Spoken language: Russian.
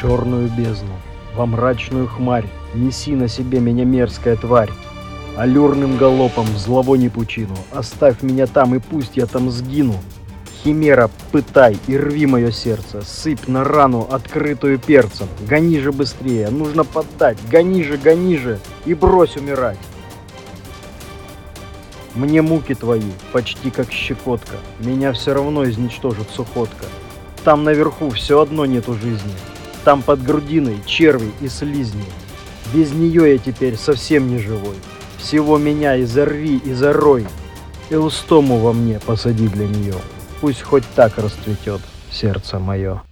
черную бездну, во мрачную хмарь, неси на себе меня мерзкая тварь. Аллюрным галопом в зловоние пучину, оставь меня там и пусть я там сгину. Химера, пытай и рви мое сердце, сыпь на рану, открытую перцем. Гони же быстрее, нужно поддать, гони же, гони же и брось умирать. Мне муки твои, почти как щекотка, меня все равно изничтожит сухотка. Там наверху все одно нету жизни, там под грудиной черви и слизни. Без нее я теперь совсем не живой. Всего меня изорви и зарой, и устому во мне посади для нее. Пусть хоть так расцветет сердце мое.